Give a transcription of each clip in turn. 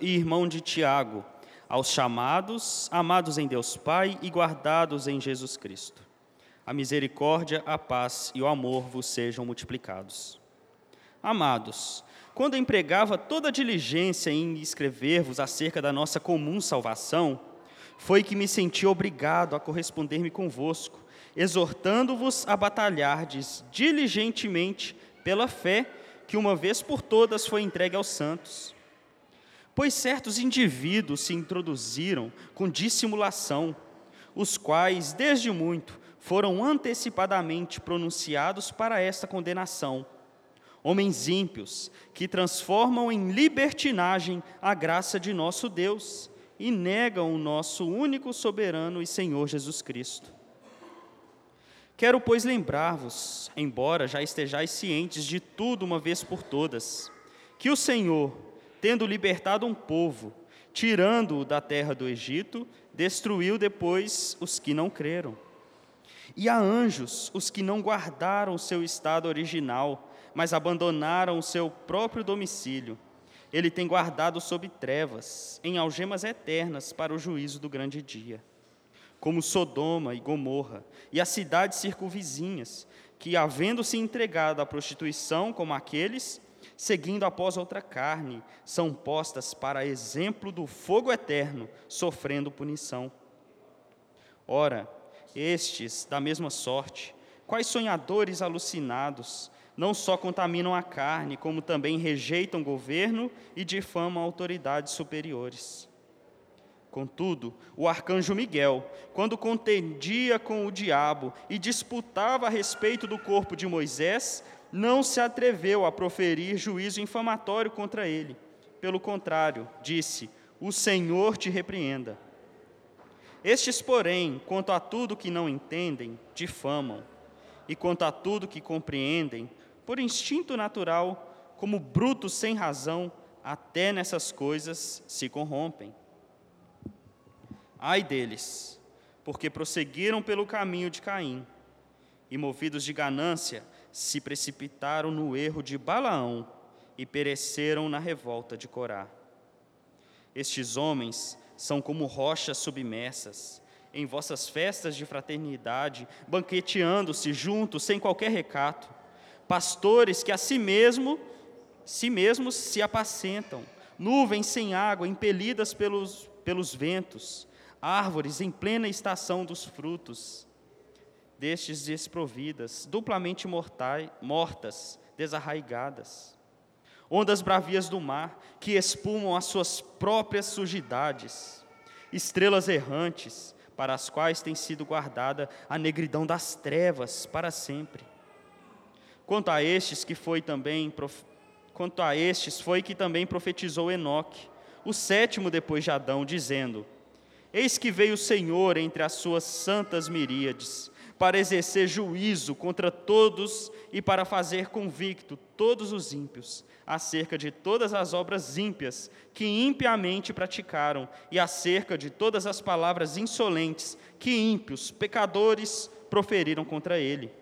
e irmão de Tiago, aos chamados, amados em Deus Pai e guardados em Jesus Cristo. A misericórdia, a paz e o amor vos sejam multiplicados. Amados, quando empregava toda diligência em escrever-vos acerca da nossa comum salvação, foi que me senti obrigado a corresponder-me convosco, exortando-vos a batalhardes diligentemente pela fé que uma vez por todas foi entregue aos santos. Pois certos indivíduos se introduziram com dissimulação, os quais, desde muito, foram antecipadamente pronunciados para esta condenação. Homens ímpios, que transformam em libertinagem a graça de nosso Deus e negam o nosso único soberano e Senhor Jesus Cristo. Quero, pois, lembrar-vos, embora já estejais cientes de tudo uma vez por todas, que o Senhor, tendo libertado um povo, tirando-o da terra do Egito, destruiu depois os que não creram. E a anjos, os que não guardaram o seu estado original, mas abandonaram o seu próprio domicílio. Ele tem guardado sob trevas, em algemas eternas, para o juízo do grande dia como Sodoma e Gomorra, e as cidades circunvizinhas, que, havendo-se entregado à prostituição como aqueles, seguindo após outra carne, são postas para exemplo do fogo eterno, sofrendo punição. Ora, estes, da mesma sorte, quais sonhadores alucinados, não só contaminam a carne, como também rejeitam governo e difamam autoridades superiores. Contudo, o arcanjo Miguel, quando contendia com o diabo e disputava a respeito do corpo de Moisés, não se atreveu a proferir juízo infamatório contra ele. Pelo contrário, disse: O Senhor te repreenda. Estes, porém, quanto a tudo que não entendem, difamam, e quanto a tudo que compreendem, por instinto natural, como brutos sem razão, até nessas coisas se corrompem. Ai deles, porque prosseguiram pelo caminho de Caim e, movidos de ganância, se precipitaram no erro de Balaão e pereceram na revolta de Corá. Estes homens são como rochas submersas, em vossas festas de fraternidade, banqueteando-se juntos sem qualquer recato, pastores que a si mesmo, si mesmos se apacentam, nuvens sem água, impelidas pelos, pelos ventos, árvores em plena estação dos frutos, destes desprovidas, duplamente mortais, mortas, desarraigadas. Ondas bravias do mar, que espumam as suas próprias sujidades, estrelas errantes, para as quais tem sido guardada a negridão das trevas para sempre. Quanto a estes que foi também quanto a estes foi que também profetizou Enoque, o sétimo depois de Adão, dizendo: Eis que veio o Senhor entre as suas santas miríades, para exercer juízo contra todos e para fazer convicto todos os ímpios, acerca de todas as obras ímpias que impiamente praticaram, e acerca de todas as palavras insolentes que ímpios, pecadores, proferiram contra ele.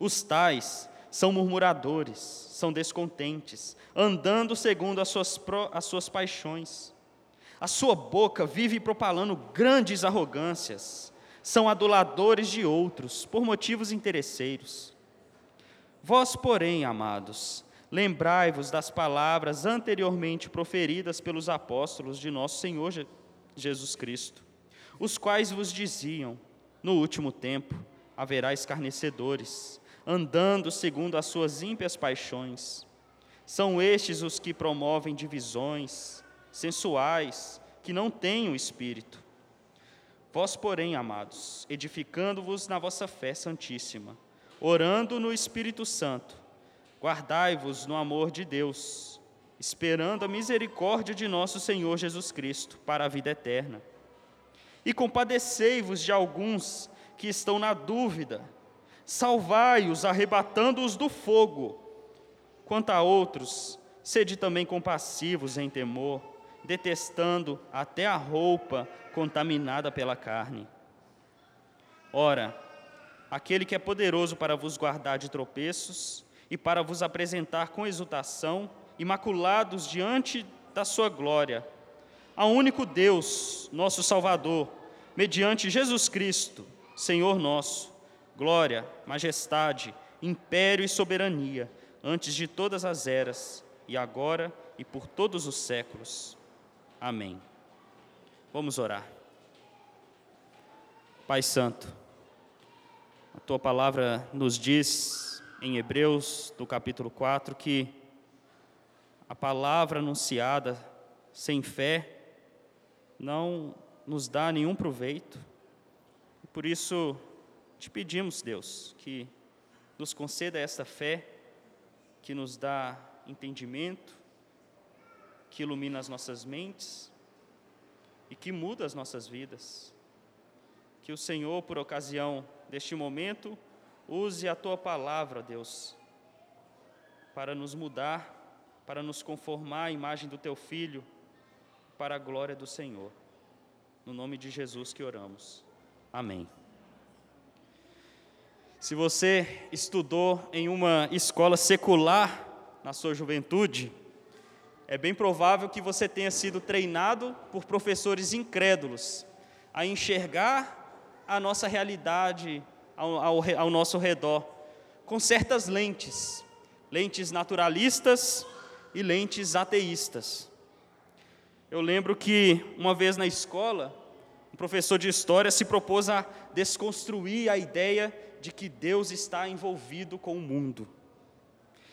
Os tais são murmuradores, são descontentes, andando segundo as suas, as suas paixões a sua boca vive propalando grandes arrogâncias. São aduladores de outros, por motivos interesseiros. Vós, porém, amados, lembrai-vos das palavras anteriormente proferidas pelos apóstolos de nosso Senhor Jesus Cristo, os quais vos diziam: No último tempo haverá escarnecedores, andando segundo as suas ímpias paixões. São estes os que promovem divisões sensuais, que não têm o espírito. Vós, porém, amados, edificando-vos na vossa fé santíssima, orando no Espírito Santo, guardai-vos no amor de Deus, esperando a misericórdia de nosso Senhor Jesus Cristo para a vida eterna. E compadecei-vos de alguns que estão na dúvida, salvai-os, arrebatando-os do fogo. Quanto a outros, sede também compassivos em temor, detestando até a roupa contaminada pela carne. Ora, aquele que é poderoso para vos guardar de tropeços e para vos apresentar com exultação, imaculados diante da sua glória, ao único Deus, nosso Salvador, mediante Jesus Cristo, Senhor nosso, glória, majestade, império e soberania, antes de todas as eras, e agora e por todos os séculos. Amém. Vamos orar. Pai Santo, a tua palavra nos diz em Hebreus, no capítulo 4, que a palavra anunciada sem fé não nos dá nenhum proveito. Por isso, te pedimos, Deus, que nos conceda esta fé que nos dá entendimento, que ilumina as nossas mentes e que muda as nossas vidas. Que o Senhor, por ocasião deste momento, use a tua palavra, Deus, para nos mudar, para nos conformar à imagem do teu filho, para a glória do Senhor. No nome de Jesus que oramos. Amém. Se você estudou em uma escola secular na sua juventude, é bem provável que você tenha sido treinado por professores incrédulos a enxergar a nossa realidade ao, ao, ao nosso redor com certas lentes, lentes naturalistas e lentes ateístas. Eu lembro que uma vez na escola, um professor de história se propôs a desconstruir a ideia de que Deus está envolvido com o mundo.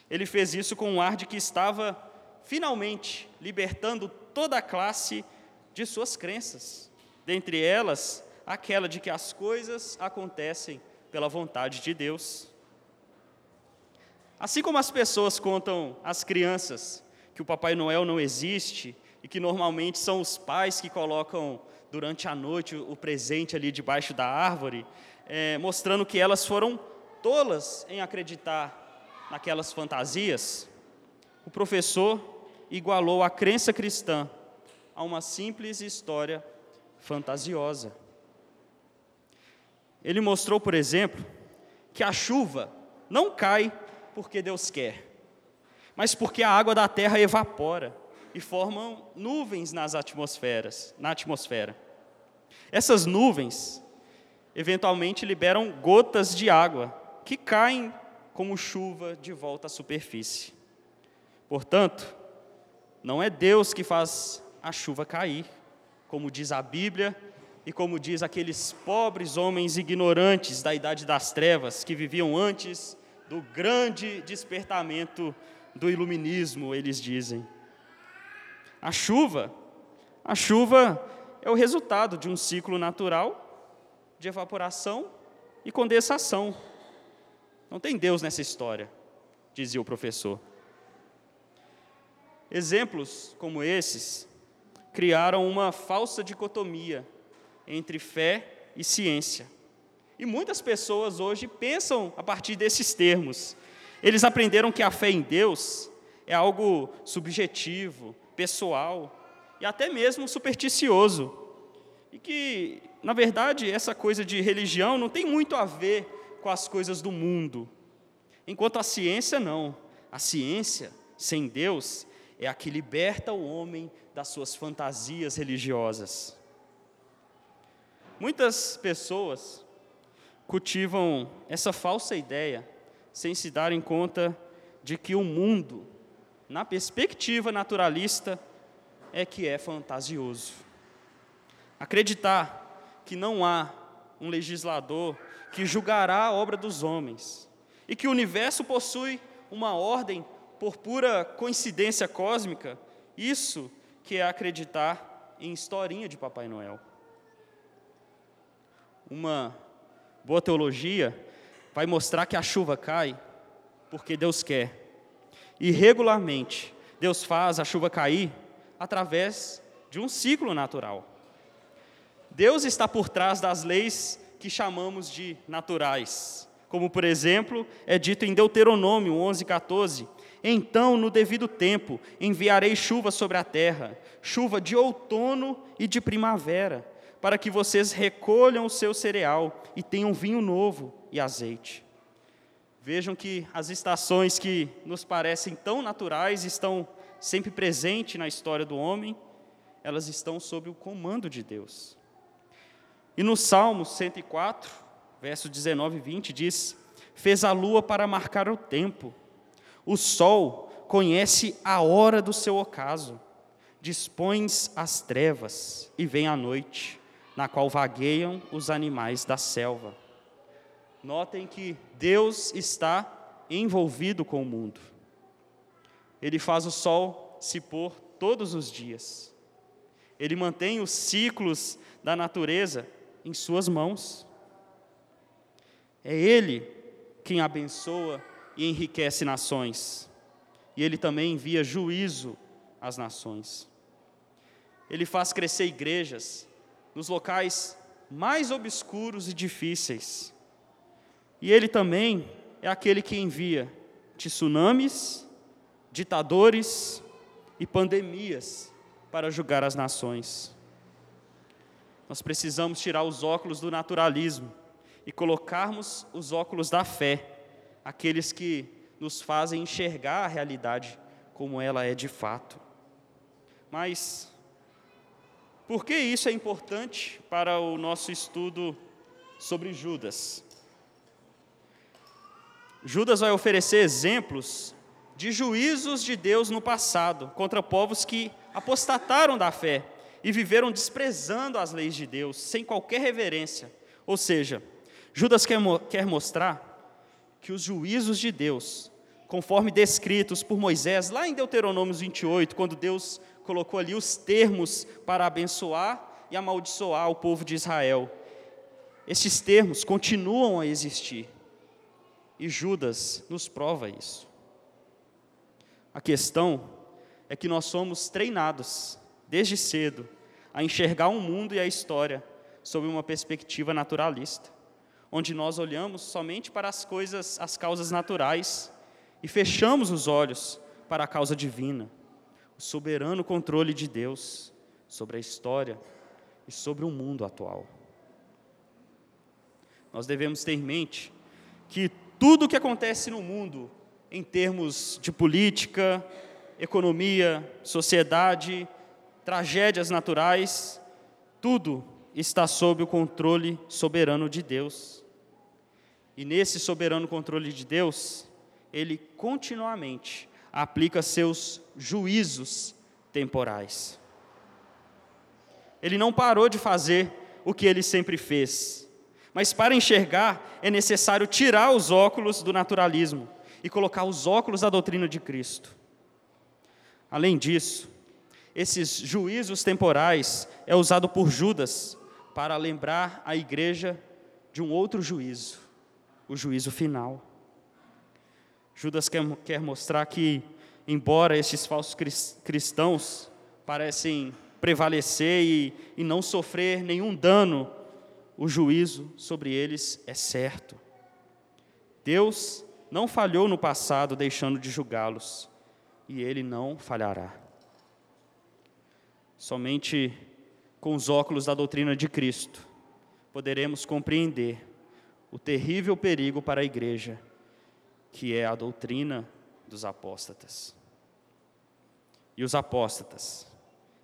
Ele fez isso com um ar de que estava finalmente libertando toda a classe de suas crenças, dentre elas aquela de que as coisas acontecem pela vontade de Deus. Assim como as pessoas contam às crianças que o Papai Noel não existe e que normalmente são os pais que colocam durante a noite o presente ali debaixo da árvore, é, mostrando que elas foram tolas em acreditar naquelas fantasias, o professor igualou a crença cristã a uma simples história fantasiosa. Ele mostrou, por exemplo, que a chuva não cai porque Deus quer, mas porque a água da terra evapora e formam nuvens nas atmosferas, na atmosfera. Essas nuvens eventualmente liberam gotas de água que caem como chuva de volta à superfície. Portanto, não é Deus que faz a chuva cair, como diz a Bíblia e como diz aqueles pobres homens ignorantes da idade das trevas que viviam antes do grande despertamento do iluminismo, eles dizem. A chuva, a chuva é o resultado de um ciclo natural de evaporação e condensação. Não tem Deus nessa história, dizia o professor. Exemplos como esses criaram uma falsa dicotomia entre fé e ciência. E muitas pessoas hoje pensam a partir desses termos. Eles aprenderam que a fé em Deus é algo subjetivo, pessoal e até mesmo supersticioso. E que na verdade, essa coisa de religião não tem muito a ver com as coisas do mundo. Enquanto a ciência não. A ciência, sem Deus, é a que liberta o homem das suas fantasias religiosas. Muitas pessoas cultivam essa falsa ideia sem se darem conta de que o mundo, na perspectiva naturalista, é que é fantasioso. Acreditar que não há um legislador que julgará a obra dos homens e que o universo possui uma ordem por pura coincidência cósmica, isso que é acreditar em historinha de Papai Noel. Uma boa teologia vai mostrar que a chuva cai porque Deus quer. E regularmente, Deus faz a chuva cair através de um ciclo natural. Deus está por trás das leis que chamamos de naturais, como por exemplo é dito em Deuteronômio 11:14. Então, no devido tempo, enviarei chuva sobre a terra, chuva de outono e de primavera, para que vocês recolham o seu cereal e tenham vinho novo e azeite. Vejam que as estações que nos parecem tão naturais estão sempre presente na história do homem, elas estão sob o comando de Deus. E no Salmo 104, verso 19 e 20 diz: Fez a lua para marcar o tempo, o sol conhece a hora do seu ocaso, dispões as trevas e vem a noite, na qual vagueiam os animais da selva. Notem que Deus está envolvido com o mundo. Ele faz o sol se pôr todos os dias. Ele mantém os ciclos da natureza em suas mãos. É Ele quem abençoa e enriquece nações. E Ele também envia juízo às nações. Ele faz crescer igrejas nos locais mais obscuros e difíceis. E Ele também é aquele que envia tsunamis, ditadores e pandemias para julgar as nações. Nós precisamos tirar os óculos do naturalismo e colocarmos os óculos da fé, aqueles que nos fazem enxergar a realidade como ela é de fato. Mas por que isso é importante para o nosso estudo sobre Judas? Judas vai oferecer exemplos de juízos de Deus no passado contra povos que apostataram da fé e viveram desprezando as leis de Deus, sem qualquer reverência. Ou seja, Judas quer, quer mostrar que os juízos de Deus, conforme descritos por Moisés lá em Deuteronômio 28, quando Deus colocou ali os termos para abençoar e amaldiçoar o povo de Israel, esses termos continuam a existir. E Judas nos prova isso. A questão é que nós somos treinados, desde cedo, a enxergar o mundo e a história sob uma perspectiva naturalista, onde nós olhamos somente para as coisas, as causas naturais e fechamos os olhos para a causa divina, o soberano controle de Deus sobre a história e sobre o mundo atual. Nós devemos ter em mente que tudo o que acontece no mundo, em termos de política, economia, sociedade, tragédias naturais, tudo está sob o controle soberano de Deus. E nesse soberano controle de Deus, ele continuamente aplica seus juízos temporais. Ele não parou de fazer o que ele sempre fez. Mas para enxergar, é necessário tirar os óculos do naturalismo e colocar os óculos da doutrina de Cristo. Além disso, esses juízos temporais é usado por Judas para lembrar a igreja de um outro juízo, o juízo final. Judas quer, quer mostrar que, embora esses falsos cristãos parecem prevalecer e, e não sofrer nenhum dano, o juízo sobre eles é certo. Deus não falhou no passado deixando de julgá-los e ele não falhará. Somente com os óculos da doutrina de Cristo poderemos compreender o terrível perigo para a igreja, que é a doutrina dos apóstatas. E os apóstatas,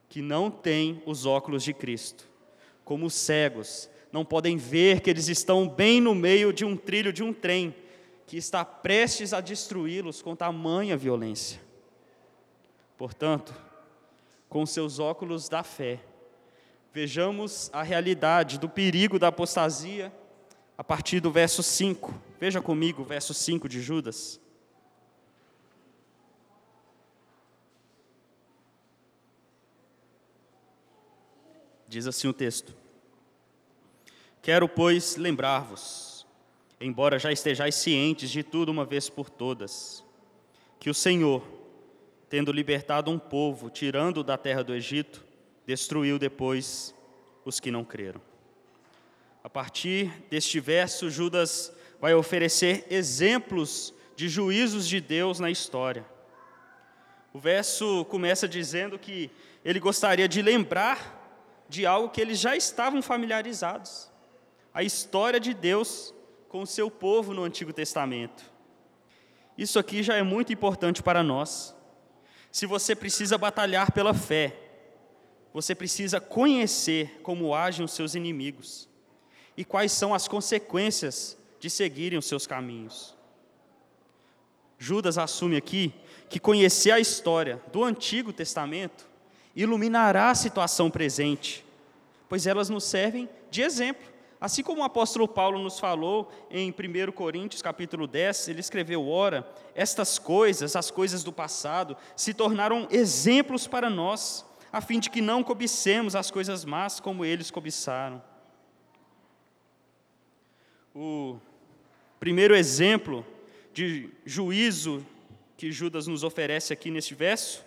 que não têm os óculos de Cristo, como cegos, não podem ver que eles estão bem no meio de um trilho de um trem que está prestes a destruí-los com tamanha violência. Portanto, com seus óculos da fé, vejamos a realidade do perigo da apostasia a partir do verso 5. Veja comigo o verso 5 de Judas. Diz assim o texto: Quero, pois, lembrar-vos, embora já estejais cientes de tudo uma vez por todas, que o Senhor, tendo libertado um povo, tirando da terra do Egito, destruiu depois os que não creram. A partir deste verso, Judas vai oferecer exemplos de juízos de Deus na história. O verso começa dizendo que ele gostaria de lembrar de algo que eles já estavam familiarizados: a história de Deus com o seu povo no Antigo Testamento. Isso aqui já é muito importante para nós. Se você precisa batalhar pela fé, você precisa conhecer como agem os seus inimigos e quais são as consequências de seguirem os seus caminhos. Judas assume aqui que conhecer a história do Antigo Testamento iluminará a situação presente, pois elas nos servem de exemplo. Assim como o apóstolo Paulo nos falou em 1 Coríntios capítulo 10, ele escreveu: Ora, estas coisas, as coisas do passado, se tornaram exemplos para nós, a fim de que não cobicemos as coisas más como eles cobiçaram. O primeiro exemplo de juízo que Judas nos oferece aqui neste verso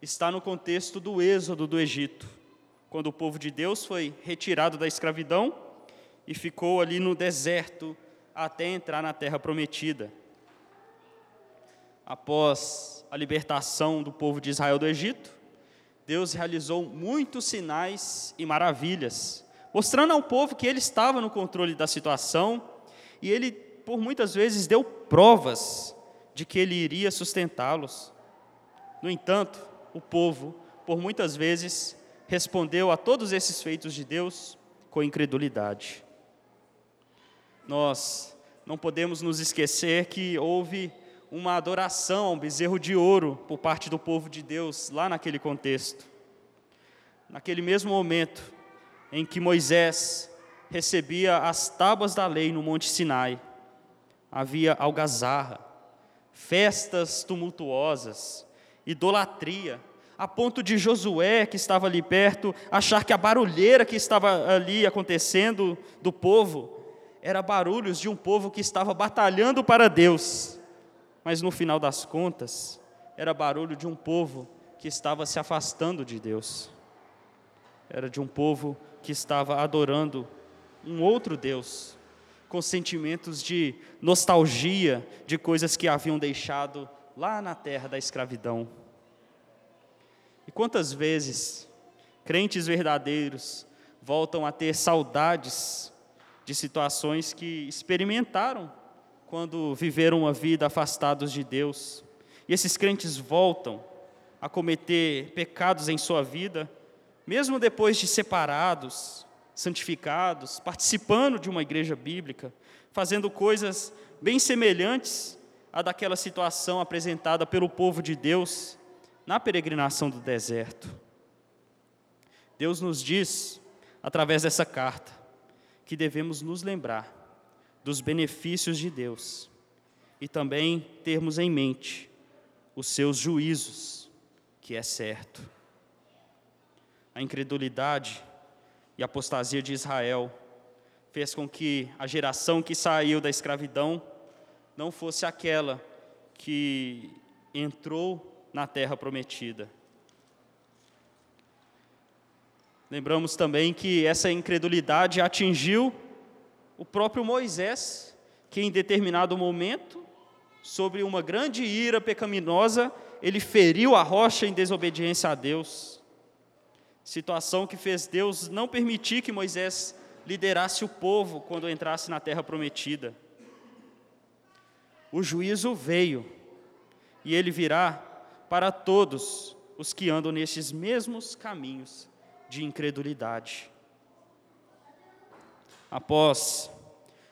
está no contexto do êxodo do Egito, quando o povo de Deus foi retirado da escravidão e ficou ali no deserto até entrar na terra prometida. Após a libertação do povo de Israel do Egito, Deus realizou muitos sinais e maravilhas, mostrando ao povo que ele estava no controle da situação e ele, por muitas vezes, deu provas de que ele iria sustentá-los. No entanto, o povo, por muitas vezes, respondeu a todos esses feitos de Deus com incredulidade. Nós não podemos nos esquecer que houve uma adoração a um bezerro de ouro por parte do povo de Deus lá naquele contexto. Naquele mesmo momento em que Moisés recebia as tábuas da lei no Monte Sinai, havia algazarra, festas tumultuosas, idolatria, a ponto de Josué, que estava ali perto, achar que a barulheira que estava ali acontecendo do povo era barulhos de um povo que estava batalhando para Deus, mas no final das contas, era barulho de um povo que estava se afastando de Deus, era de um povo que estava adorando um outro Deus, com sentimentos de nostalgia de coisas que haviam deixado lá na terra da escravidão. E quantas vezes crentes verdadeiros voltam a ter saudades de situações que experimentaram quando viveram uma vida afastados de Deus. E esses crentes voltam a cometer pecados em sua vida, mesmo depois de separados, santificados, participando de uma igreja bíblica, fazendo coisas bem semelhantes à daquela situação apresentada pelo povo de Deus na peregrinação do deserto. Deus nos diz, através dessa carta, que devemos nos lembrar dos benefícios de Deus e também termos em mente os seus juízos, que é certo. A incredulidade e a apostasia de Israel fez com que a geração que saiu da escravidão não fosse aquela que entrou na terra prometida. Lembramos também que essa incredulidade atingiu o próprio Moisés, que em determinado momento, sobre uma grande ira pecaminosa, ele feriu a rocha em desobediência a Deus situação que fez Deus não permitir que Moisés liderasse o povo quando entrasse na terra prometida. O juízo veio, e ele virá para todos os que andam nestes mesmos caminhos de incredulidade. Após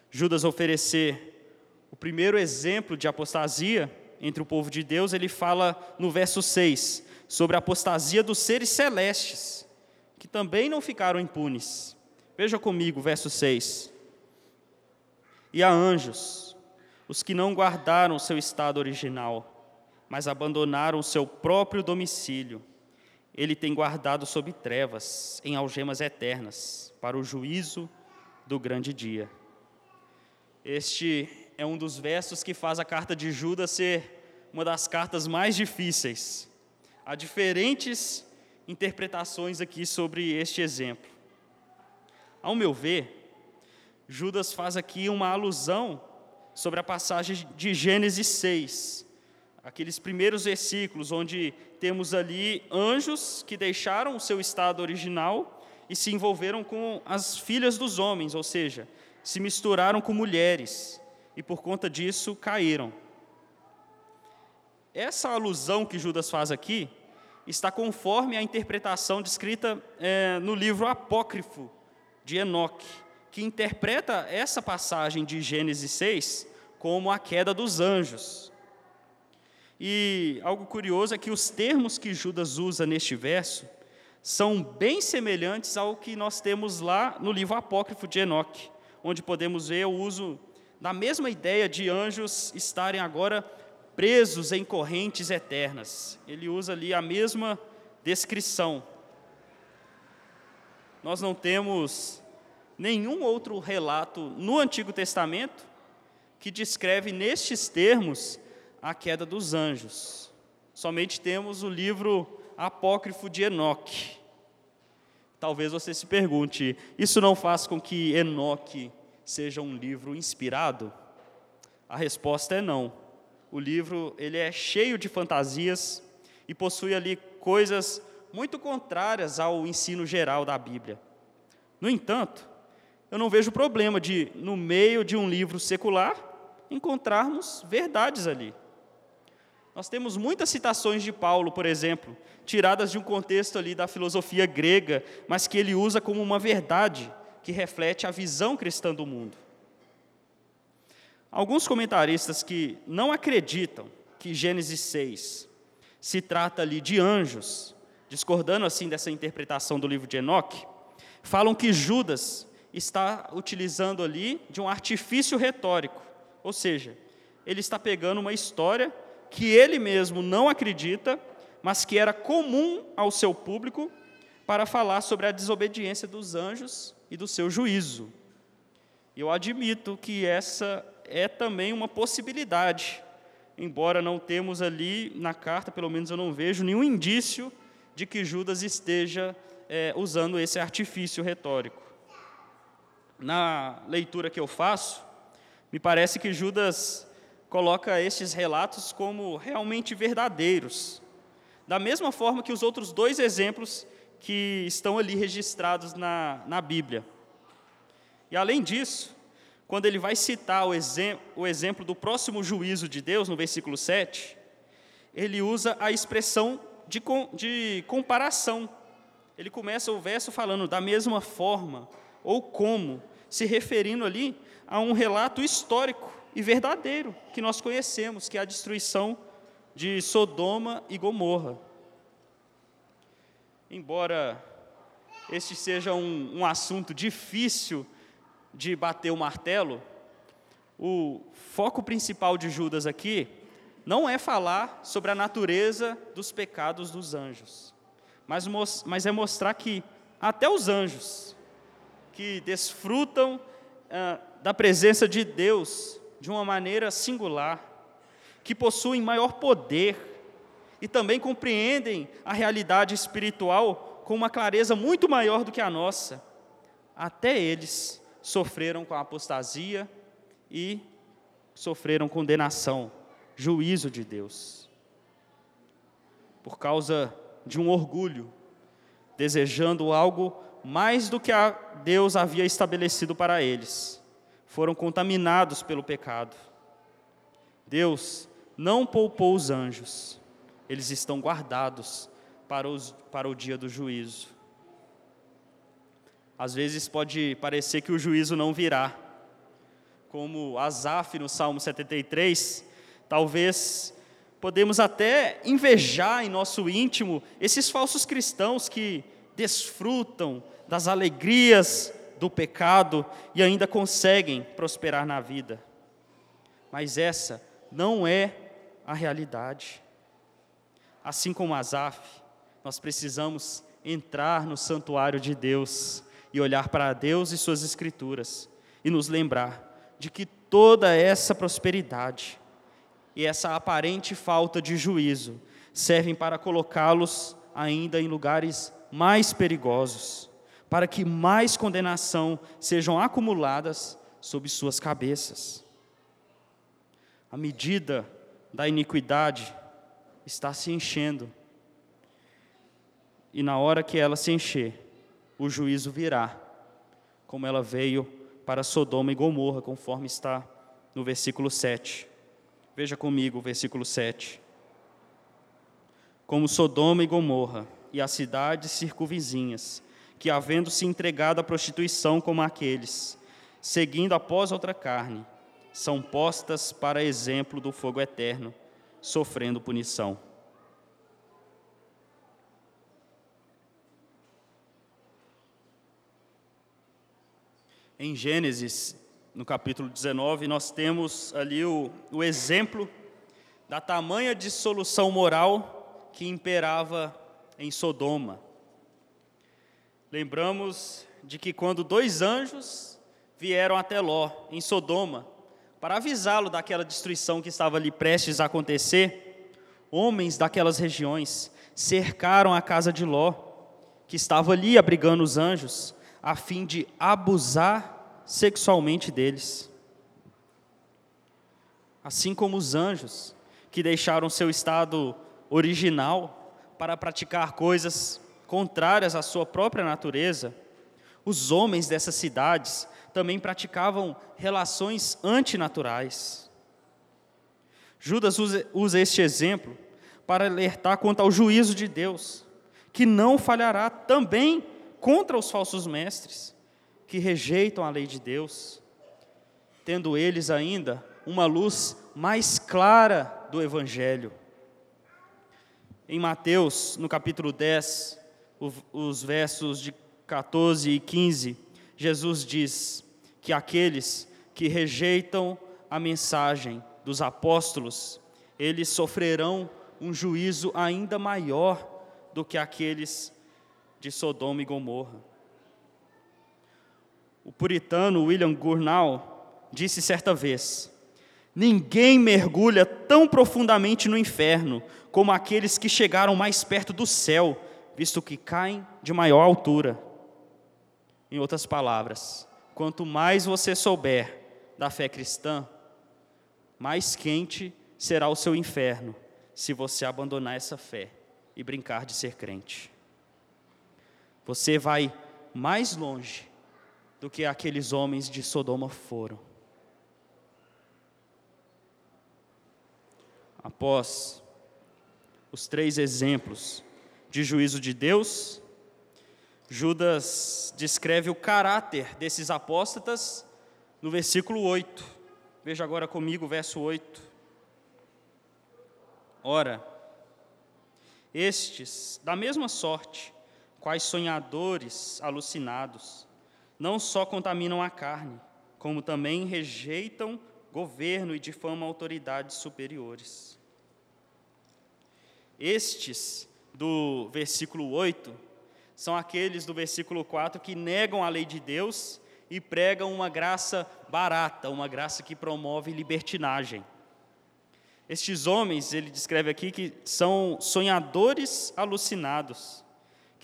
Judas oferecer o primeiro exemplo de apostasia entre o povo de Deus, ele fala no verso 6 sobre a apostasia dos seres celestes que também não ficaram impunes. Veja comigo, verso 6. E a anjos, os que não guardaram seu estado original, mas abandonaram seu próprio domicílio, ele tem guardado sob trevas, em algemas eternas, para o juízo do grande dia. Este é um dos versos que faz a carta de Judas ser uma das cartas mais difíceis. Há diferentes interpretações aqui sobre este exemplo. Ao meu ver, Judas faz aqui uma alusão sobre a passagem de Gênesis 6, aqueles primeiros versículos onde temos ali anjos que deixaram o seu estado original e se envolveram com as filhas dos homens, ou seja, se misturaram com mulheres e por conta disso caíram. Essa alusão que Judas faz aqui está conforme a interpretação descrita é, no livro apócrifo de Enoque, que interpreta essa passagem de Gênesis 6 como a queda dos anjos. E algo curioso é que os termos que Judas usa neste verso são bem semelhantes ao que nós temos lá no livro apócrifo de Enoque, onde podemos ver o uso da mesma ideia de anjos estarem agora presos em correntes eternas. Ele usa ali a mesma descrição. Nós não temos nenhum outro relato no Antigo Testamento que descreve nestes termos a queda dos anjos. Somente temos o livro apócrifo de Enoque. Talvez você se pergunte: isso não faz com que Enoque seja um livro inspirado? A resposta é não. O livro ele é cheio de fantasias e possui ali coisas muito contrárias ao ensino geral da Bíblia. No entanto, eu não vejo problema de, no meio de um livro secular, encontrarmos verdades ali. Nós temos muitas citações de Paulo, por exemplo, tiradas de um contexto ali da filosofia grega, mas que ele usa como uma verdade que reflete a visão cristã do mundo. Alguns comentaristas que não acreditam que Gênesis 6 se trata ali de anjos, discordando assim dessa interpretação do livro de Enoque, falam que Judas está utilizando ali de um artifício retórico, ou seja, ele está pegando uma história que ele mesmo não acredita, mas que era comum ao seu público, para falar sobre a desobediência dos anjos e do seu juízo. Eu admito que essa é também uma possibilidade, embora não temos ali na carta, pelo menos eu não vejo nenhum indício de que Judas esteja é, usando esse artifício retórico. Na leitura que eu faço, me parece que Judas coloca estes relatos como realmente verdadeiros, da mesma forma que os outros dois exemplos que estão ali registrados na, na Bíblia. E além disso, quando ele vai citar o, exem o exemplo do próximo juízo de Deus, no versículo 7, ele usa a expressão de, de comparação. Ele começa o verso falando da mesma forma, ou como, se referindo ali a um relato histórico e verdadeiro que nós conhecemos, que é a destruição de Sodoma e Gomorra. Embora este seja um, um assunto difícil de bater o martelo, o foco principal de Judas aqui não é falar sobre a natureza dos pecados dos anjos, mas, mas é mostrar que até os anjos que desfrutam ah, da presença de Deus de uma maneira singular, que possuem maior poder e também compreendem a realidade espiritual com uma clareza muito maior do que a nossa. Até eles sofreram com a apostasia e sofreram condenação, juízo de Deus. Por causa de um orgulho, desejando algo mais do que Deus havia estabelecido para eles. Foram contaminados pelo pecado. Deus não poupou os anjos, eles estão guardados para, os, para o dia do juízo. Às vezes pode parecer que o juízo não virá, como Asaf no Salmo 73, talvez podemos até invejar em nosso íntimo esses falsos cristãos que desfrutam das alegrias do pecado e ainda conseguem prosperar na vida. Mas essa não é a realidade. Assim como Asaf, nós precisamos entrar no santuário de Deus e olhar para Deus e suas escrituras e nos lembrar de que toda essa prosperidade e essa aparente falta de juízo servem para colocá-los ainda em lugares mais perigosos para que mais condenação sejam acumuladas sobre suas cabeças. A medida da iniquidade está se enchendo. E na hora que ela se encher, o juízo virá, como ela veio para Sodoma e Gomorra, conforme está no versículo 7. Veja comigo o versículo 7. como Sodoma e Gomorra e as cidades circunvizinhas, que, havendo se entregado à prostituição como aqueles, seguindo após outra carne, são postas para exemplo do fogo eterno, sofrendo punição. Em Gênesis, no capítulo 19, nós temos ali o, o exemplo da tamanha dissolução moral que imperava em Sodoma. Lembramos de que quando dois anjos vieram até Ló, em Sodoma, para avisá-lo daquela destruição que estava ali prestes a acontecer, homens daquelas regiões cercaram a casa de Ló, que estava ali abrigando os anjos, a fim de abusar sexualmente deles. Assim como os anjos, que deixaram seu estado original para praticar coisas contrárias à sua própria natureza, os homens dessas cidades também praticavam relações antinaturais. Judas usa, este exemplo para alertar quanto ao juízo de Deus, que não falhará também contra os falsos mestres, que rejeitam a lei de Deus, tendo eles ainda uma luz mais clara do Evangelho. Em Mateus, no capítulo 10, os versos de 14 e 15, Jesus diz: que aqueles que rejeitam a mensagem dos apóstolos, eles sofrerão um juízo ainda maior do que aqueles de Sodoma e Gomorra. O puritano William Gurnall disse certa vez: Ninguém mergulha tão profundamente no inferno como aqueles que chegaram mais perto do céu, visto que caem de maior altura. Em outras palavras, Quanto mais você souber da fé cristã, mais quente será o seu inferno se você abandonar essa fé e brincar de ser crente. Você vai mais longe do que aqueles homens de Sodoma foram. Após os três exemplos de juízo de Deus, Judas descreve o caráter desses apóstatas no versículo 8. Veja agora comigo o verso 8. Ora, estes, da mesma sorte, quais sonhadores alucinados, não só contaminam a carne, como também rejeitam governo e difamam autoridades superiores. Estes, do versículo 8, são aqueles do versículo 4 que negam a lei de Deus e pregam uma graça barata, uma graça que promove libertinagem. Estes homens, ele descreve aqui que são sonhadores alucinados,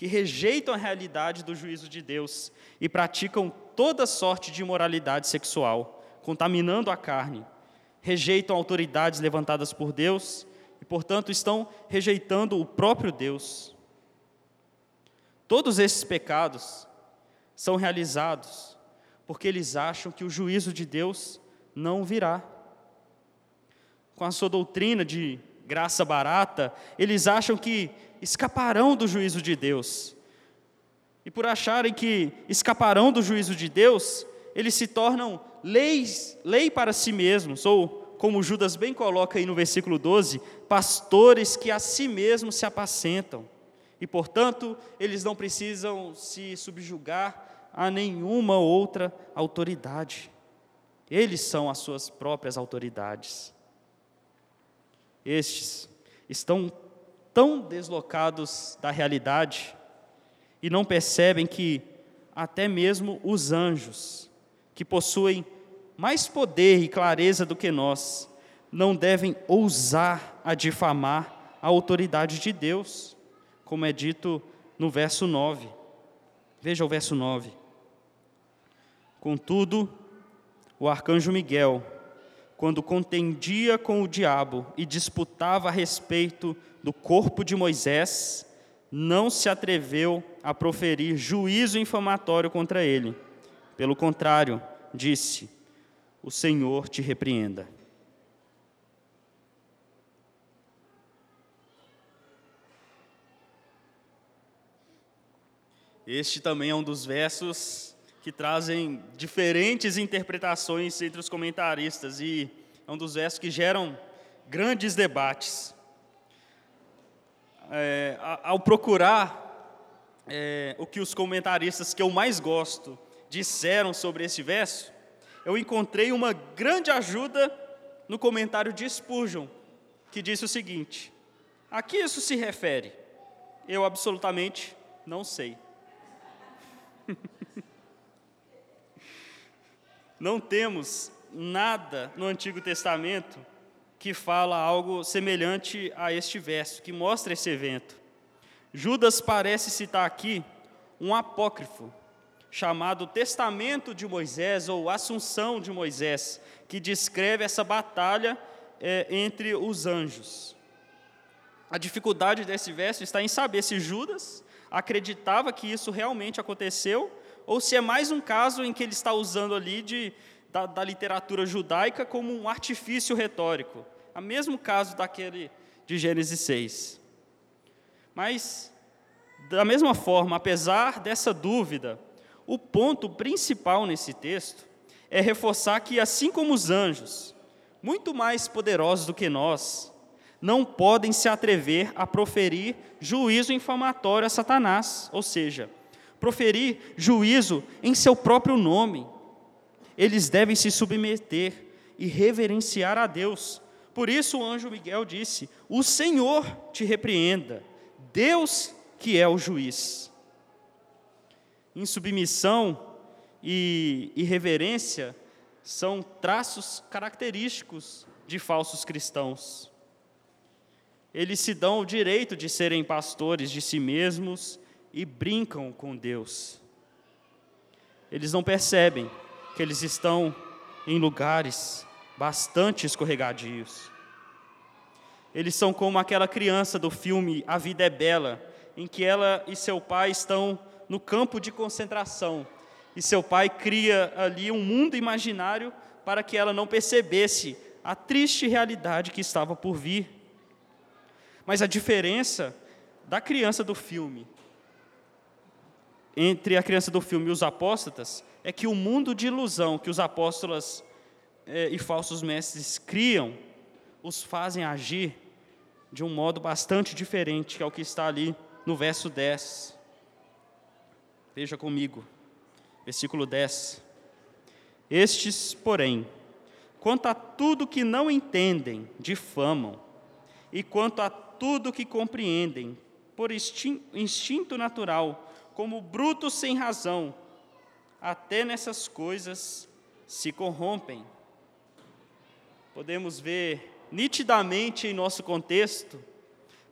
que rejeitam a realidade do juízo de Deus e praticam toda sorte de imoralidade sexual, contaminando a carne, rejeitam autoridades levantadas por Deus e, portanto, estão rejeitando o próprio Deus. Todos esses pecados são realizados porque eles acham que o juízo de Deus não virá. Com a sua doutrina de graça barata, eles acham que escaparão do juízo de Deus. E por acharem que escaparão do juízo de Deus, eles se tornam leis, lei para si mesmos, ou, como Judas bem coloca aí no versículo 12, pastores que a si mesmos se apacentam e, portanto, eles não precisam se subjugar a nenhuma outra autoridade. Eles são as suas próprias autoridades. Estes estão tão deslocados da realidade e não percebem que até mesmo os anjos, que possuem mais poder e clareza do que nós, não devem ousar a difamar a autoridade de Deus como é dito no verso 9. Veja o verso 9. Contudo, o arcanjo Miguel, quando contendia com o diabo e disputava a respeito do corpo de Moisés, não se atreveu a proferir juízo infamatório contra ele. Pelo contrário, disse: O Senhor te repreenda. Este também é um dos versos que trazem diferentes interpretações entre os comentaristas e é um dos versos que geram grandes debates. É, ao procurar é, o que os comentaristas que eu mais gosto disseram sobre esse verso, eu encontrei uma grande ajuda no comentário de Spurgeon, que disse o seguinte: A que isso se refere? Eu absolutamente não sei. não temos nada no Antigo Testamento que fala algo semelhante a este verso, que mostra esse evento. Judas parece citar aqui um apócrifo chamado Testamento de Moisés ou Assunção de Moisés, que descreve essa batalha é, entre os anjos. A dificuldade desse verso está em saber se Judas acreditava que isso realmente aconteceu ou se é mais um caso em que ele está usando ali de, da, da literatura judaica como um artifício retórico. É o mesmo caso daquele de Gênesis 6. Mas, da mesma forma, apesar dessa dúvida, o ponto principal nesse texto é reforçar que, assim como os anjos, muito mais poderosos do que nós, não podem se atrever a proferir juízo infamatório a Satanás, ou seja, proferir juízo em seu próprio nome. Eles devem se submeter e reverenciar a Deus. Por isso o anjo Miguel disse: O Senhor te repreenda. Deus que é o juiz. Insubmissão e irreverência são traços característicos de falsos cristãos. Eles se dão o direito de serem pastores de si mesmos e brincam com Deus. Eles não percebem que eles estão em lugares bastante escorregadios. Eles são como aquela criança do filme A Vida é Bela, em que ela e seu pai estão no campo de concentração e seu pai cria ali um mundo imaginário para que ela não percebesse a triste realidade que estava por vir. Mas a diferença da criança do filme entre a criança do filme e os apóstatas é que o mundo de ilusão que os apóstolos eh, e falsos mestres criam os fazem agir de um modo bastante diferente, que é o que está ali no verso 10. Veja comigo, versículo 10. Estes, porém, quanto a tudo que não entendem, difamam, e quanto a tudo que compreendem, por instinto natural, como brutos sem razão, até nessas coisas se corrompem. Podemos ver nitidamente em nosso contexto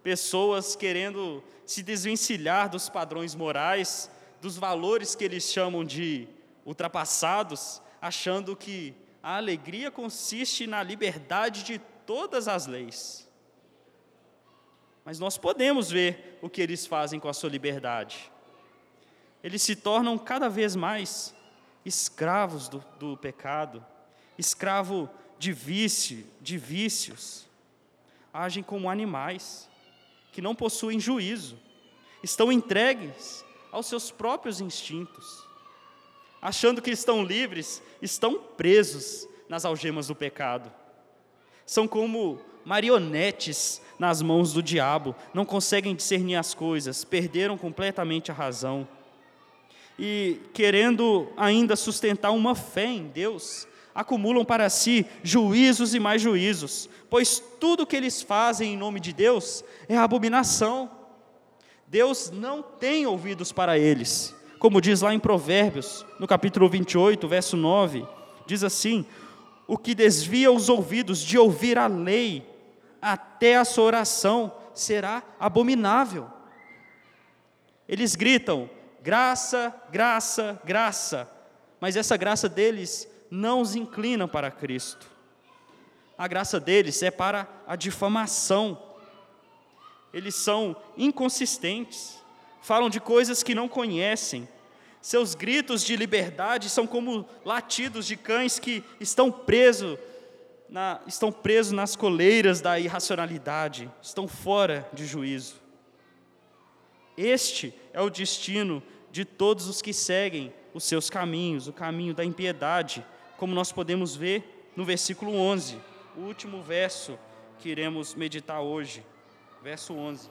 pessoas querendo se desvencilhar dos padrões morais, dos valores que eles chamam de ultrapassados, achando que a alegria consiste na liberdade de todas as leis. Mas nós podemos ver o que eles fazem com a sua liberdade. Eles se tornam cada vez mais escravos do, do pecado, escravo de vício, de vícios, agem como animais que não possuem juízo, estão entregues aos seus próprios instintos, achando que estão livres, estão presos nas algemas do pecado. São como marionetes nas mãos do diabo, não conseguem discernir as coisas, perderam completamente a razão. E querendo ainda sustentar uma fé em Deus, acumulam para si juízos e mais juízos, pois tudo que eles fazem em nome de Deus é abominação. Deus não tem ouvidos para eles, como diz lá em Provérbios, no capítulo 28, verso 9, diz assim: O que desvia os ouvidos de ouvir a lei, até a sua oração será abominável. Eles gritam: graça, graça, graça, mas essa graça deles não os inclinam para Cristo. A graça deles é para a difamação. Eles são inconsistentes, falam de coisas que não conhecem. Seus gritos de liberdade são como latidos de cães que estão presos na, estão presos nas coleiras da irracionalidade, estão fora de juízo. Este é o destino de todos os que seguem os seus caminhos, o caminho da impiedade, como nós podemos ver no versículo 11, o último verso que iremos meditar hoje, verso 11.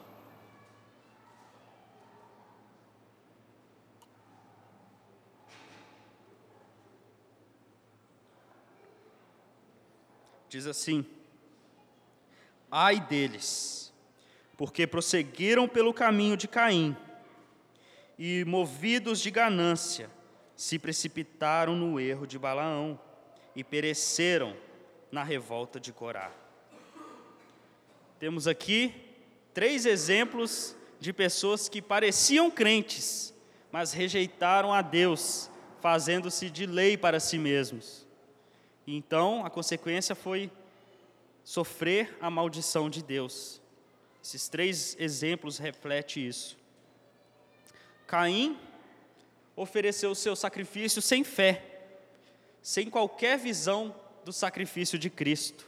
Diz assim: Ai deles, porque prosseguiram pelo caminho de Caim, e, movidos de ganância, se precipitaram no erro de Balaão e pereceram na revolta de Corá. Temos aqui três exemplos de pessoas que pareciam crentes, mas rejeitaram a Deus, fazendo-se de lei para si mesmos. Então, a consequência foi sofrer a maldição de Deus. Esses três exemplos refletem isso. Caim ofereceu o seu sacrifício sem fé, sem qualquer visão do sacrifício de Cristo.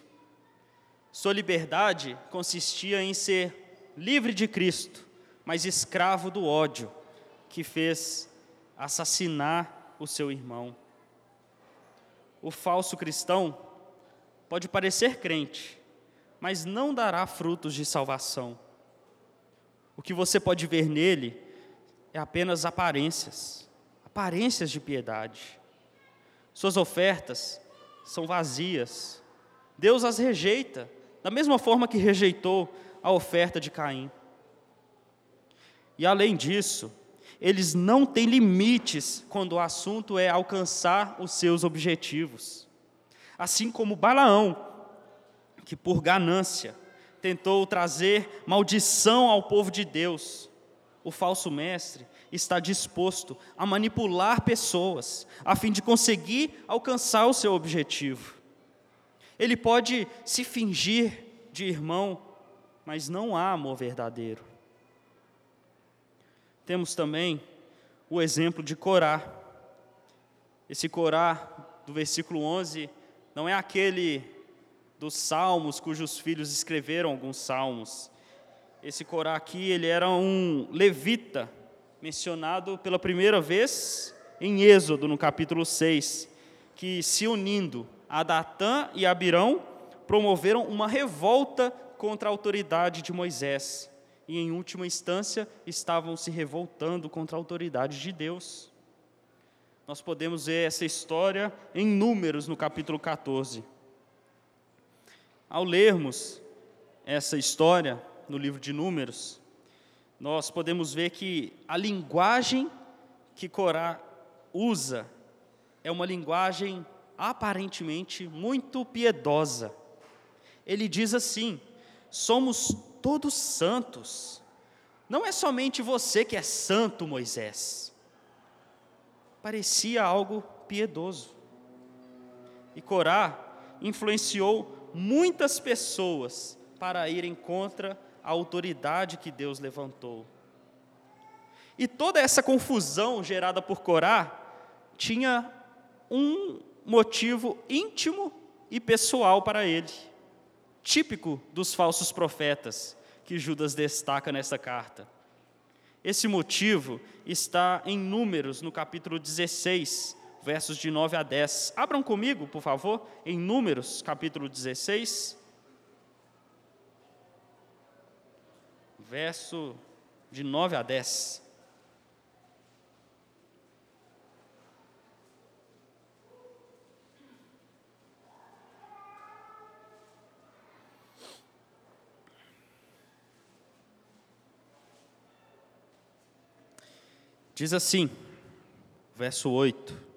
Sua liberdade consistia em ser livre de Cristo, mas escravo do ódio que fez assassinar o seu irmão o falso cristão pode parecer crente, mas não dará frutos de salvação. O que você pode ver nele é apenas aparências, aparências de piedade. Suas ofertas são vazias. Deus as rejeita, da mesma forma que rejeitou a oferta de Caim. E além disso, eles não têm limites quando o assunto é alcançar os seus objetivos. Assim como Balaão, que por ganância tentou trazer maldição ao povo de Deus, o falso mestre está disposto a manipular pessoas a fim de conseguir alcançar o seu objetivo. Ele pode se fingir de irmão, mas não há amor verdadeiro. Temos também o exemplo de Corá. Esse Corá, do versículo 11, não é aquele dos salmos cujos filhos escreveram alguns salmos. Esse Corá aqui, ele era um levita, mencionado pela primeira vez em Êxodo, no capítulo 6, que se unindo a Datã e Abirão, promoveram uma revolta contra a autoridade de Moisés e, em última instância, estavam se revoltando contra a autoridade de Deus. Nós podemos ver essa história em Números, no capítulo 14. Ao lermos essa história no livro de Números, nós podemos ver que a linguagem que Corá usa é uma linguagem aparentemente muito piedosa. Ele diz assim: somos todos santos. Não é somente você que é santo, Moisés. Parecia algo piedoso. E Corá influenciou muitas pessoas para irem contra a autoridade que Deus levantou. E toda essa confusão gerada por Corá tinha um motivo íntimo e pessoal para ele típico dos falsos profetas que Judas destaca nessa carta. Esse motivo está em Números, no capítulo 16, versos de 9 a 10. Abram comigo, por favor, em Números, capítulo 16. Verso de 9 a 10. Diz assim, verso 8: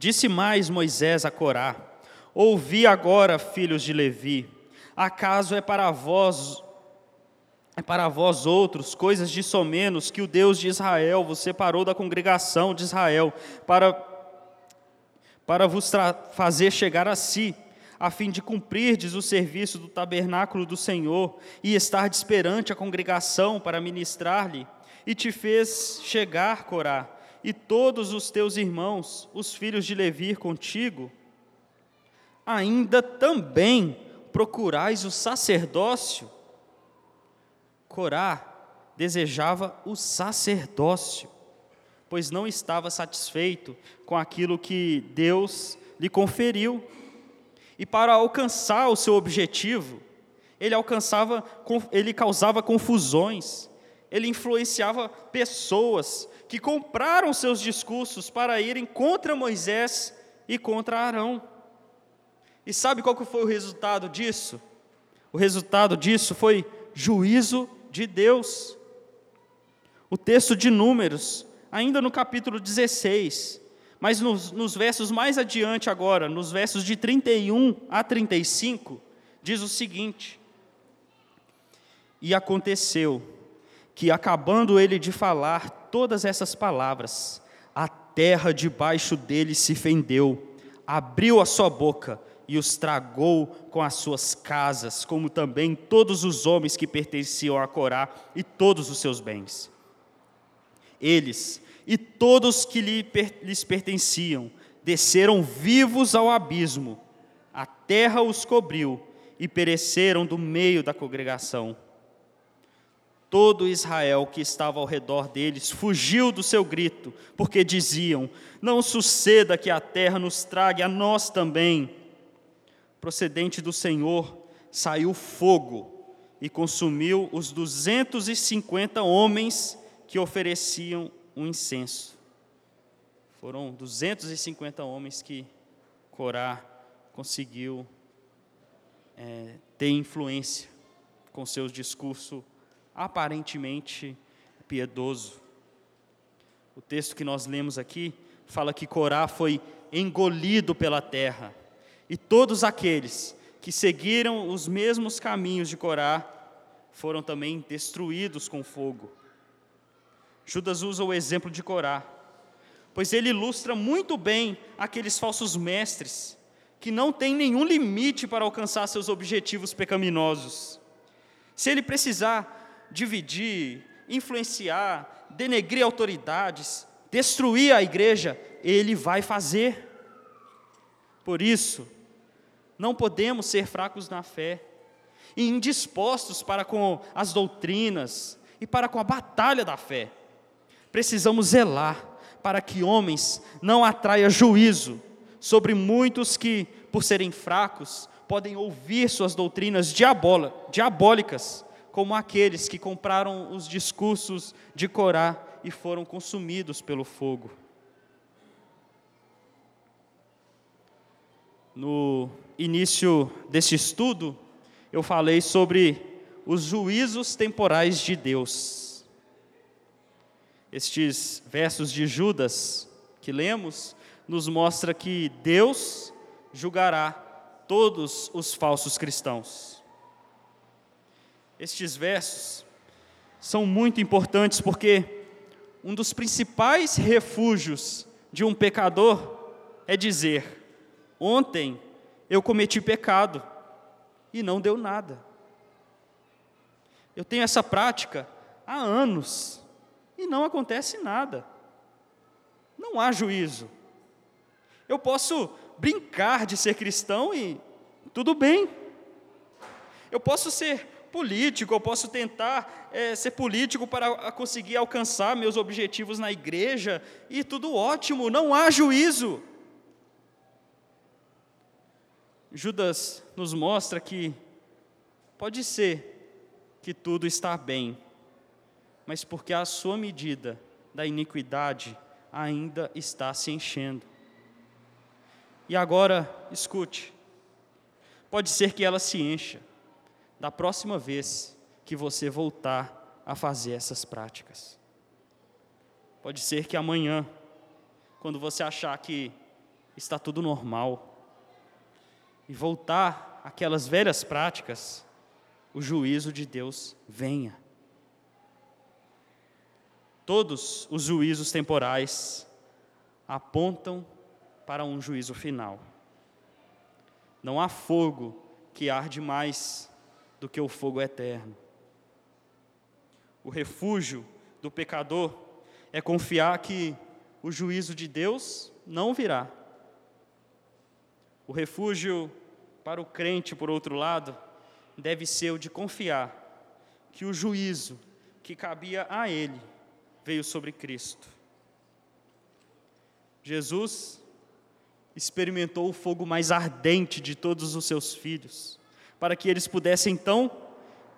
Disse mais Moisés a Corá: Ouvi agora, filhos de Levi, acaso é para vós é para vós outros coisas de somenos que o Deus de Israel vos separou da congregação de Israel para para vos fazer chegar a si, a fim de cumprirdes o serviço do tabernáculo do Senhor e estar perante a congregação para ministrar-lhe e te fez chegar, Corá, e todos os teus irmãos, os filhos de Levi, contigo, ainda também procurais o sacerdócio. Corá desejava o sacerdócio, pois não estava satisfeito com aquilo que Deus lhe conferiu. E para alcançar o seu objetivo, ele alcançava, ele causava confusões, ele influenciava pessoas que compraram seus discursos para irem contra Moisés e contra Arão. E sabe qual que foi o resultado disso? O resultado disso foi juízo de Deus. O texto de Números, ainda no capítulo 16, mas nos, nos, versos mais adiante agora, nos versos de 31 a 35, diz o seguinte: E aconteceu que, acabando ele de falar todas essas palavras, a terra debaixo dele se fendeu, abriu a sua boca e os tragou com as suas casas, como também todos os homens que pertenciam a Corá e todos os seus bens. Eles e todos que lhes pertenciam desceram vivos ao abismo, a terra os cobriu e pereceram do meio da congregação. Todo Israel que estava ao redor deles fugiu do seu grito, porque diziam: Não suceda que a terra nos trague a nós também procedente do Senhor, saiu fogo e consumiu os 250 homens que ofereciam um incenso. Foram 250 homens que Corá conseguiu é, ter influência com seus discursos aparentemente piedoso. O texto que nós lemos aqui fala que Corá foi engolido pela terra. E todos aqueles que seguiram os mesmos caminhos de Corá foram também destruídos com fogo. Judas usa o exemplo de Corá, pois ele ilustra muito bem aqueles falsos mestres que não têm nenhum limite para alcançar seus objetivos pecaminosos. Se ele precisar dividir, influenciar, denegrir autoridades, destruir a igreja, ele vai fazer. Por isso, não podemos ser fracos na fé e indispostos para com as doutrinas e para com a batalha da fé. Precisamos zelar para que homens não atraia juízo sobre muitos que, por serem fracos, podem ouvir suas doutrinas diabólicas, como aqueles que compraram os discursos de Corá e foram consumidos pelo fogo. No início deste estudo, eu falei sobre os juízos temporais de Deus. Estes versos de Judas que lemos nos mostra que Deus julgará todos os falsos cristãos. Estes versos são muito importantes porque um dos principais refúgios de um pecador é dizer: ontem eu cometi pecado e não deu nada. Eu tenho essa prática há anos e não acontece nada. Não há juízo. Eu posso brincar de ser cristão e tudo bem. Eu posso ser político, eu posso tentar é, ser político para conseguir alcançar meus objetivos na igreja e tudo ótimo, não há juízo. Judas nos mostra que pode ser que tudo está bem, mas porque a sua medida da iniquidade ainda está se enchendo. E agora, escute, pode ser que ela se encha da próxima vez que você voltar a fazer essas práticas. Pode ser que amanhã, quando você achar que está tudo normal, e voltar àquelas velhas práticas, o juízo de Deus venha. Todos os juízos temporais apontam para um juízo final. Não há fogo que arde mais do que o fogo eterno. O refúgio do pecador é confiar que o juízo de Deus não virá. O refúgio para o crente, por outro lado, deve ser o de confiar que o juízo que cabia a ele veio sobre Cristo. Jesus experimentou o fogo mais ardente de todos os seus filhos, para que eles pudessem então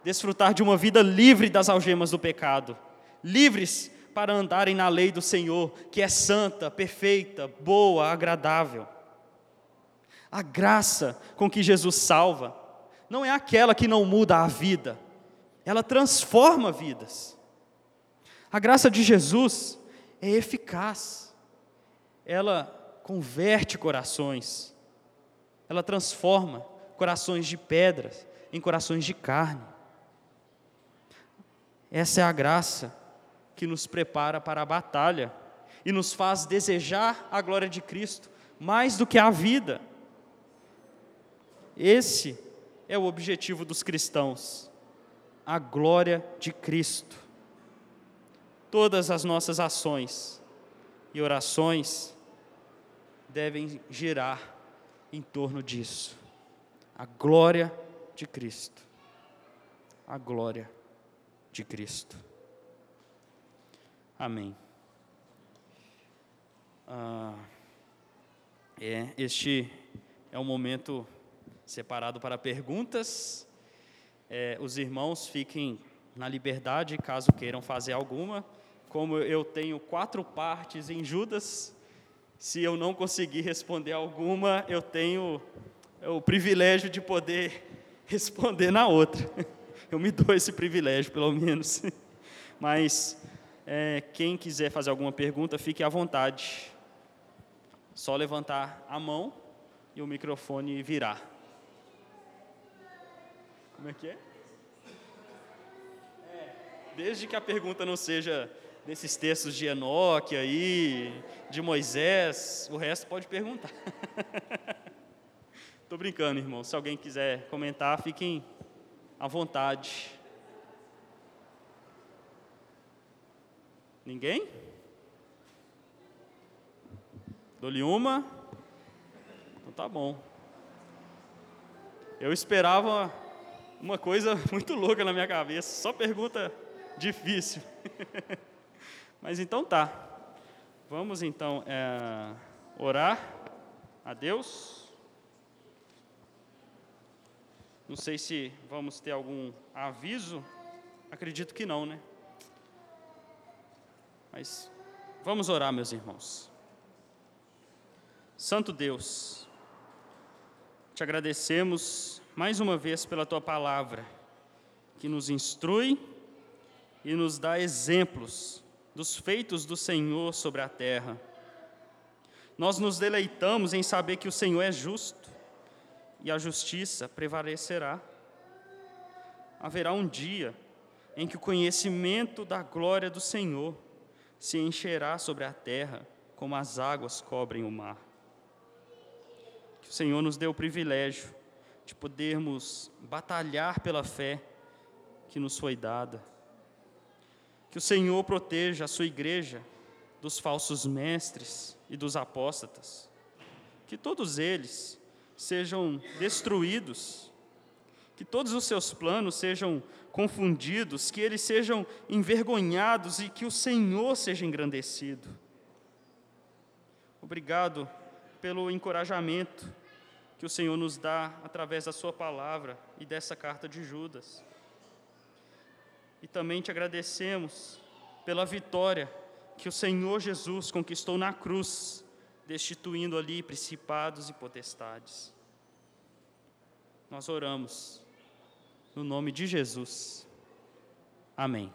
desfrutar de uma vida livre das algemas do pecado, livres para andarem na lei do Senhor, que é santa, perfeita, boa, agradável. A graça com que Jesus salva não é aquela que não muda a vida, ela transforma vidas. A graça de Jesus é eficaz, ela converte corações, ela transforma corações de pedras em corações de carne. Essa é a graça que nos prepara para a batalha e nos faz desejar a glória de Cristo mais do que a vida. Esse é o objetivo dos cristãos, a glória de Cristo. Todas as nossas ações e orações devem girar em torno disso. A glória de Cristo. A glória de Cristo. Amém. Ah, é, este é um momento separado para perguntas. É, os irmãos fiquem na liberdade, caso queiram fazer alguma. Como eu tenho quatro partes em Judas, se eu não conseguir responder alguma, eu tenho o privilégio de poder responder na outra. Eu me dou esse privilégio, pelo menos. Mas é, quem quiser fazer alguma pergunta, fique à vontade. Só levantar a mão e o microfone virar. Como é que é? é desde que a pergunta não seja desses textos de Enoque aí, de Moisés, o resto pode perguntar. Estou brincando, irmão. Se alguém quiser comentar, fiquem à vontade. Ninguém? Dou-lhe uma? Então tá bom. Eu esperava uma coisa muito louca na minha cabeça, só pergunta difícil. Mas então tá. Vamos então é, orar a Deus. Não sei se vamos ter algum aviso. Acredito que não, né? Mas vamos orar, meus irmãos. Santo Deus, te agradecemos mais uma vez pela tua palavra, que nos instrui e nos dá exemplos dos feitos do Senhor sobre a terra. Nós nos deleitamos em saber que o Senhor é justo e a justiça prevalecerá. Haverá um dia em que o conhecimento da glória do Senhor se encherá sobre a terra como as águas cobrem o mar. Que o Senhor nos dê o privilégio de podermos batalhar pela fé que nos foi dada. Que o Senhor proteja a sua igreja dos falsos mestres e dos apóstatas. Que todos eles sejam destruídos. Que todos os seus planos sejam confundidos, que eles sejam envergonhados e que o Senhor seja engrandecido. Obrigado pelo encorajamento que o Senhor nos dá através da Sua palavra e dessa carta de Judas. E também te agradecemos pela vitória que o Senhor Jesus conquistou na cruz, destituindo ali principados e potestades. Nós oramos no nome de Jesus. Amém.